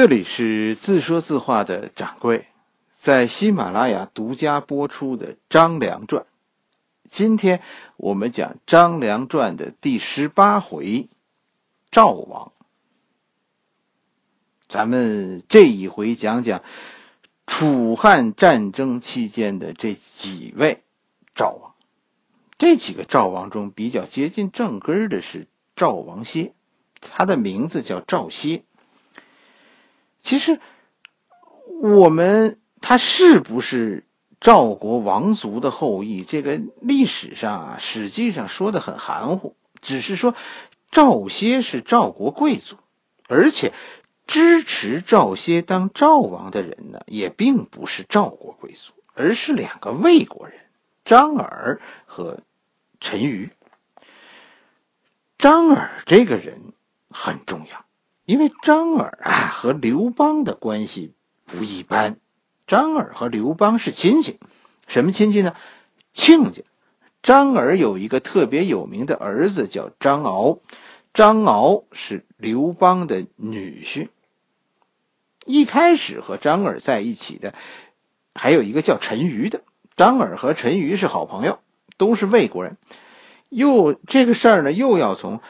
这里是自说自话的掌柜，在喜马拉雅独家播出的《张良传》。今天我们讲《张良传》的第十八回，赵王。咱们这一回讲讲楚汉战争期间的这几位赵王。这几个赵王中比较接近正根的是赵王歇，他的名字叫赵歇。其实，我们他是不是赵国王族的后裔？这个历史上啊，实际上说的很含糊，只是说赵歇是赵国贵族，而且支持赵歇当赵王的人呢，也并不是赵国贵族，而是两个魏国人张耳和陈馀。张耳这个人很重要。因为张耳啊和刘邦的关系不一般，张耳和刘邦是亲戚，什么亲戚呢？亲家。张耳有一个特别有名的儿子叫张敖，张敖是刘邦的女婿。一开始和张耳在一起的还有一个叫陈馀的，张耳和陈馀是好朋友，都是魏国人。又这个事儿呢，又要从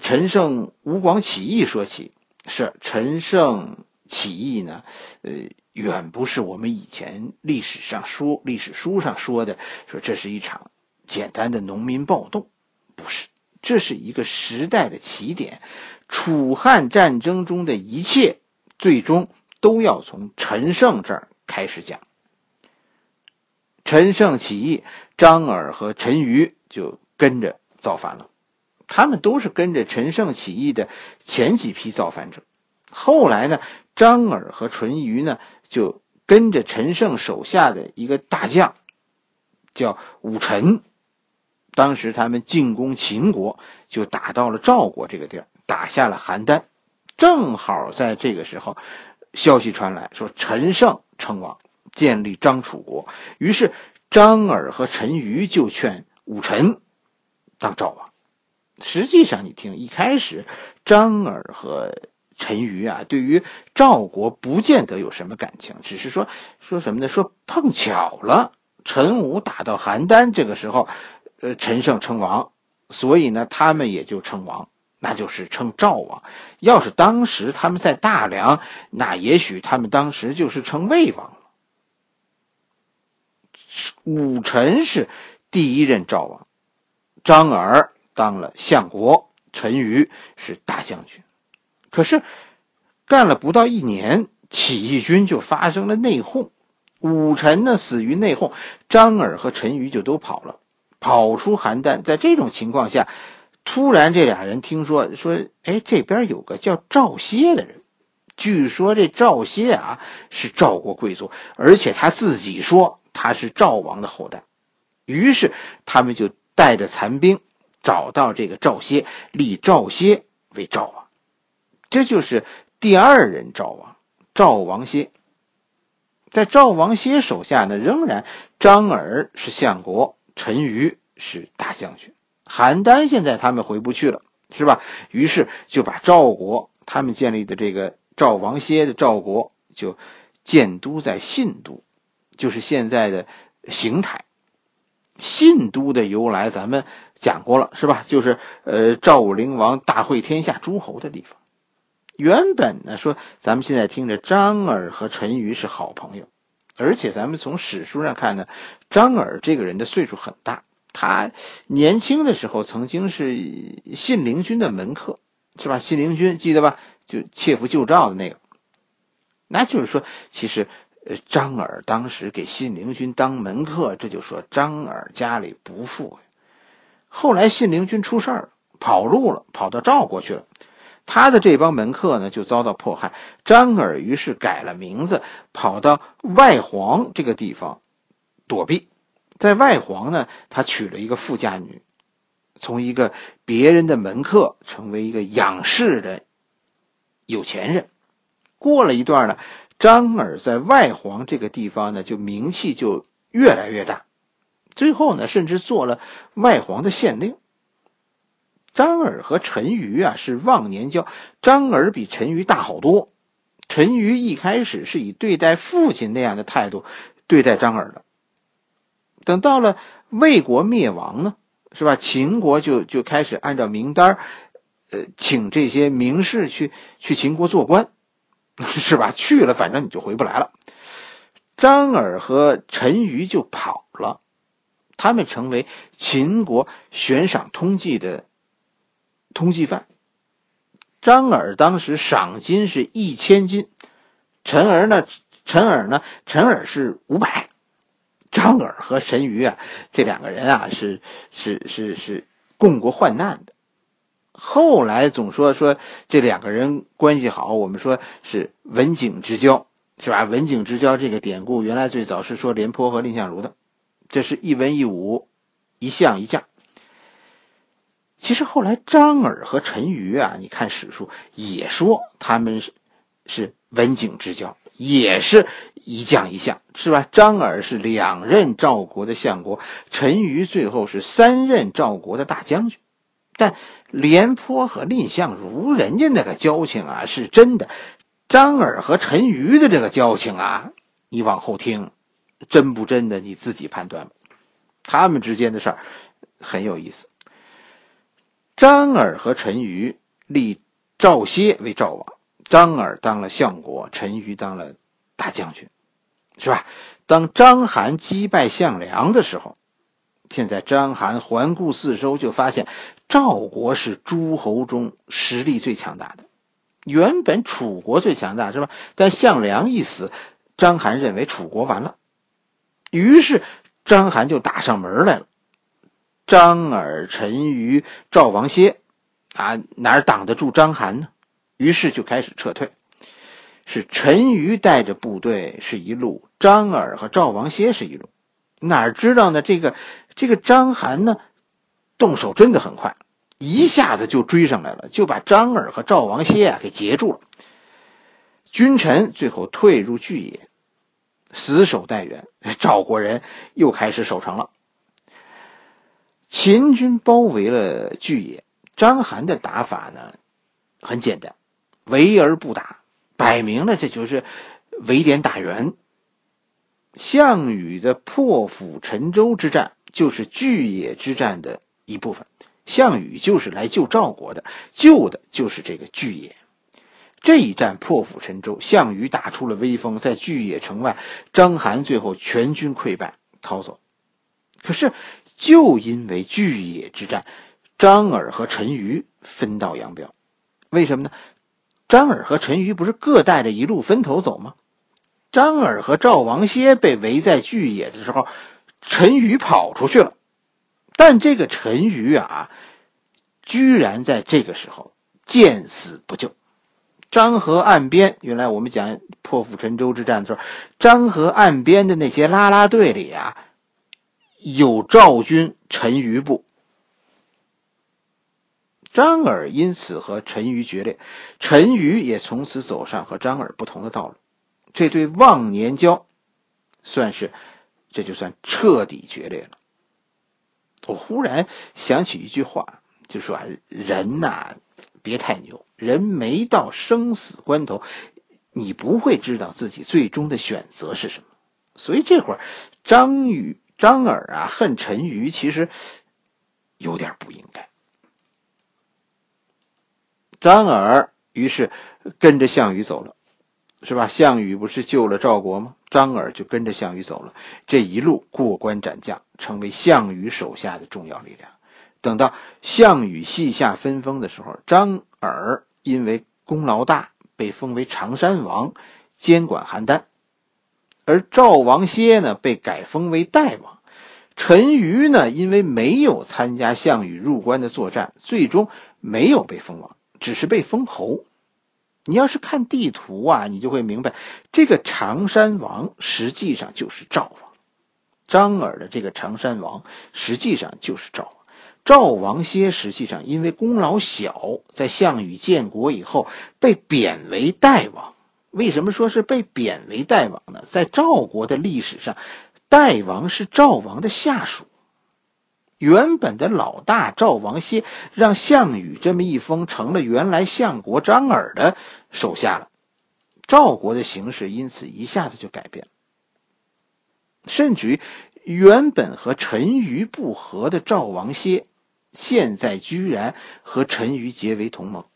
陈胜吴广起义说起。是陈胜起义呢，呃，远不是我们以前历史上说、历史书上说的，说这是一场简单的农民暴动，不是，这是一个时代的起点。楚汉战争中的一切，最终都要从陈胜这儿开始讲。陈胜起义，张耳和陈馀就跟着造反了。他们都是跟着陈胜起义的前几批造反者，后来呢，张耳和淳于呢就跟着陈胜手下的一个大将，叫武臣。当时他们进攻秦国，就打到了赵国这个地儿，打下了邯郸。正好在这个时候，消息传来说陈胜称王，建立张楚国。于是张耳和陈馀就劝武臣当赵王。实际上，你听，一开始张耳和陈馀啊，对于赵国不见得有什么感情，只是说说什么呢？说碰巧了，陈武打到邯郸，这个时候，呃，陈胜称王，所以呢，他们也就称王，那就是称赵王。要是当时他们在大梁，那也许他们当时就是称魏王了。武臣是第一任赵王，张耳。当了相国，陈馀是大将军。可是干了不到一年，起义军就发生了内讧，武臣呢死于内讧，张耳和陈馀就都跑了，跑出邯郸。在这种情况下，突然这俩人听说说，哎，这边有个叫赵歇的人，据说这赵歇啊是赵国贵族，而且他自己说他是赵王的后代。于是他们就带着残兵。找到这个赵歇，立赵歇为赵王，这就是第二任赵王赵王歇。在赵王歇手下呢，仍然张耳是相国，陈馀是大将军。邯郸现在他们回不去了，是吧？于是就把赵国他们建立的这个赵王歇的赵国就建都在信都，就是现在的邢台。信都的由来，咱们讲过了，是吧？就是呃，赵武灵王大会天下诸侯的地方。原本呢，说咱们现在听着，张耳和陈馀是好朋友，而且咱们从史书上看呢，张耳这个人的岁数很大，他年轻的时候曾经是信陵君的门客，是吧？信陵君记得吧？就切腹救赵的那个，那就是说，其实。呃，张耳当时给信陵君当门客，这就说张耳家里不富。后来信陵君出事儿，跑路了，跑到赵国去了。他的这帮门客呢，就遭到迫害。张耳于是改了名字，跑到外黄这个地方躲避。在外黄呢，他娶了一个富家女，从一个别人的门客成为一个养士的有钱人。过了一段呢。张耳在外黄这个地方呢，就名气就越来越大，最后呢，甚至做了外黄的县令。张耳和陈馀啊是忘年交，张耳比陈馀大好多。陈馀一开始是以对待父亲那样的态度对待张耳的。等到了魏国灭亡呢，是吧？秦国就就开始按照名单呃，请这些名士去去秦国做官，是吧？去了，反正你就回不来了。张耳和陈馀就跑了，他们成为秦国悬赏通缉的通缉犯。张耳当时赏金是一千金，陈儿呢？陈耳呢？陈耳是五百。张耳和陈馀啊，这两个人啊，是是是是共过患难的。后来总说说这两个人关系好，我们说是文景之交。是吧？文景之交这个典故，原来最早是说廉颇和蔺相如的，这是一文一武，一相一将。其实后来张耳和陈馀啊，你看史书也说他们是是文景之交，也是一将一相，是吧？张耳是两任赵国的相国，陈馀最后是三任赵国的大将军。但廉颇和蔺相如人家那个交情啊，是真的。张耳和陈馀的这个交情啊，你往后听，真不真的你自己判断吧。他们之间的事儿很有意思。张耳和陈馀立赵歇为赵王，张耳当了相国，陈馀当了大将军，是吧？当章邯击败项梁的时候，现在章邯环顾四周，就发现赵国是诸侯中实力最强大的。原本楚国最强大是吧？但项梁一死，章邯认为楚国完了，于是章邯就打上门来了。张耳、陈馀、赵王歇，啊，哪挡得住章邯呢？于是就开始撤退。是陈馀带着部队是一路，张耳和赵王歇是一路。哪知道呢？这个这个章邯呢，动手真的很快。一下子就追上来了，就把张耳和赵王歇啊给截住了。君臣最后退入巨野，死守待援。赵国人又开始守城了。秦军包围了巨野，章邯的打法呢很简单，围而不打，摆明了这就是围点打援。项羽的破釜沉舟之战就是巨野之战的一部分。项羽就是来救赵国的，救的就是这个巨野。这一战破釜沉舟，项羽打出了威风，在巨野城外，章邯最后全军溃败逃走。可是，就因为巨野之战，张耳和陈馀分道扬镳。为什么呢？张耳和陈馀不是各带着一路分头走吗？张耳和赵王歇被围在巨野的时候，陈馀跑出去了。但这个陈馀啊，居然在这个时候见死不救。漳河岸边，原来我们讲破釜沉舟之战的时候，漳河岸边的那些拉拉队里啊，有赵军陈馀部。张耳因此和陈馀决裂，陈馀也从此走上和张耳不同的道路。这对忘年交，算是这就算彻底决裂了。我忽然想起一句话，就说，人呐，别太牛。人没到生死关头，你不会知道自己最终的选择是什么。所以这会儿，张宇、张耳啊，恨陈馀，其实有点不应该。张耳于是跟着项羽走了。是吧？项羽不是救了赵国吗？张耳就跟着项羽走了，这一路过关斩将，成为项羽手下的重要力量。等到项羽西下分封的时候，张耳因为功劳大，被封为常山王，监管邯郸；而赵王歇呢，被改封为代王。陈馀呢，因为没有参加项羽入关的作战，最终没有被封王，只是被封侯。你要是看地图啊，你就会明白，这个常山王实际上就是赵王。张耳的这个常山王实际上就是赵王。赵王歇实际上因为功劳小，在项羽建国以后被贬为代王。为什么说是被贬为代王呢？在赵国的历史上，代王是赵王的下属。原本的老大赵王歇让项羽这么一封，成了原来相国张耳的手下了。赵国的形势因此一下子就改变了，甚至于原本和陈馀不和的赵王歇，现在居然和陈馀结为同盟。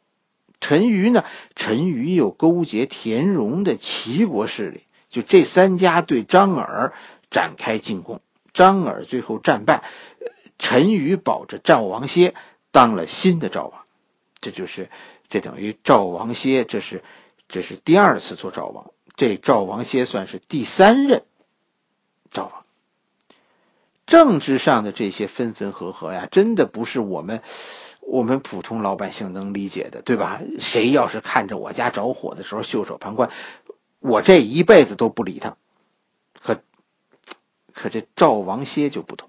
陈馀呢，陈馀又勾结田荣的齐国势力，就这三家对张耳展开进攻。张耳最后战败，陈馀保着赵王歇当了新的赵王，这就是这等于赵王歇，这是这是第二次做赵王，这赵王歇算是第三任赵王。政治上的这些分分合合呀，真的不是我们我们普通老百姓能理解的，对吧？谁要是看着我家着火的时候袖手旁观，我这一辈子都不理他。可。可这赵王歇就不同，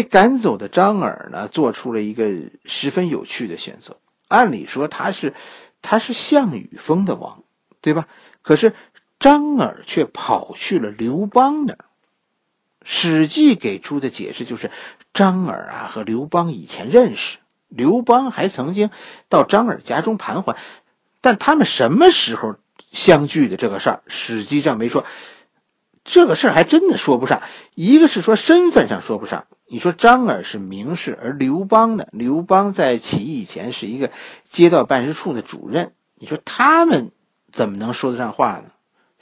被赶走的张耳呢，做出了一个十分有趣的选择。按理说他是他是项羽封的王，对吧？可是张耳却跑去了刘邦那儿。《史记》给出的解释就是，张耳啊和刘邦以前认识，刘邦还曾经到张耳家中盘桓，但他们什么时候相聚的这个事儿，《史记》上没说。这个事儿还真的说不上，一个是说身份上说不上。你说张耳是名士，而刘邦呢？刘邦在起义以前是一个街道办事处的主任，你说他们怎么能说得上话呢？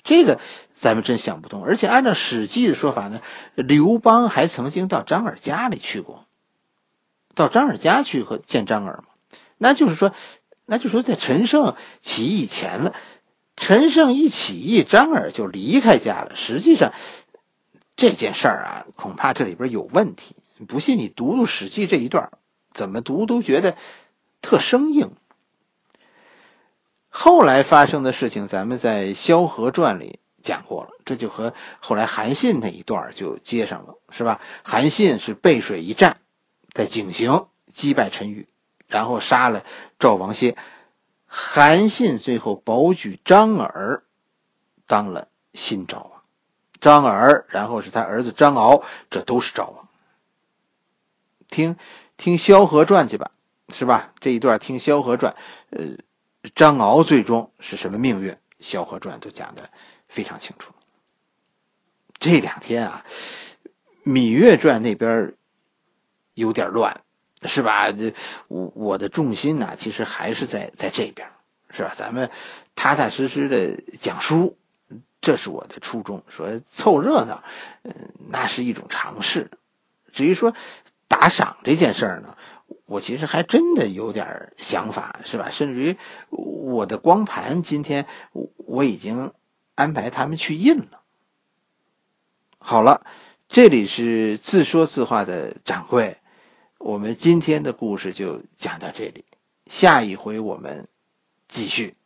这个咱们真想不通。而且按照《史记》的说法呢，刘邦还曾经到张耳家里去过，到张耳家去和见张耳嘛？那就是说，那就说在陈胜起义以前了。陈胜一起义，张耳就离开家了。实际上，这件事儿啊，恐怕这里边有问题。不信你读读《史记》这一段，怎么读都觉得特生硬。后来发生的事情，咱们在《萧何传》里讲过了，这就和后来韩信那一段就接上了，是吧？韩信是背水一战，在井陉击败陈馀，然后杀了赵王歇。韩信最后保举张耳当了新赵王，张耳，然后是他儿子张敖，这都是赵王。听听《萧何传》去吧，是吧？这一段听《萧何传》，呃，张敖最终是什么命运，《萧何传》都讲的非常清楚。这两天啊，《芈月传》那边有点乱。是吧？这我我的重心呢，其实还是在在这边，是吧？咱们踏踏实实的讲书，这是我的初衷。说凑热闹，嗯，那是一种尝试。至于说打赏这件事儿呢，我其实还真的有点想法，是吧？甚至于我的光盘今天我已经安排他们去印了。好了，这里是自说自话的掌柜。我们今天的故事就讲到这里，下一回我们继续。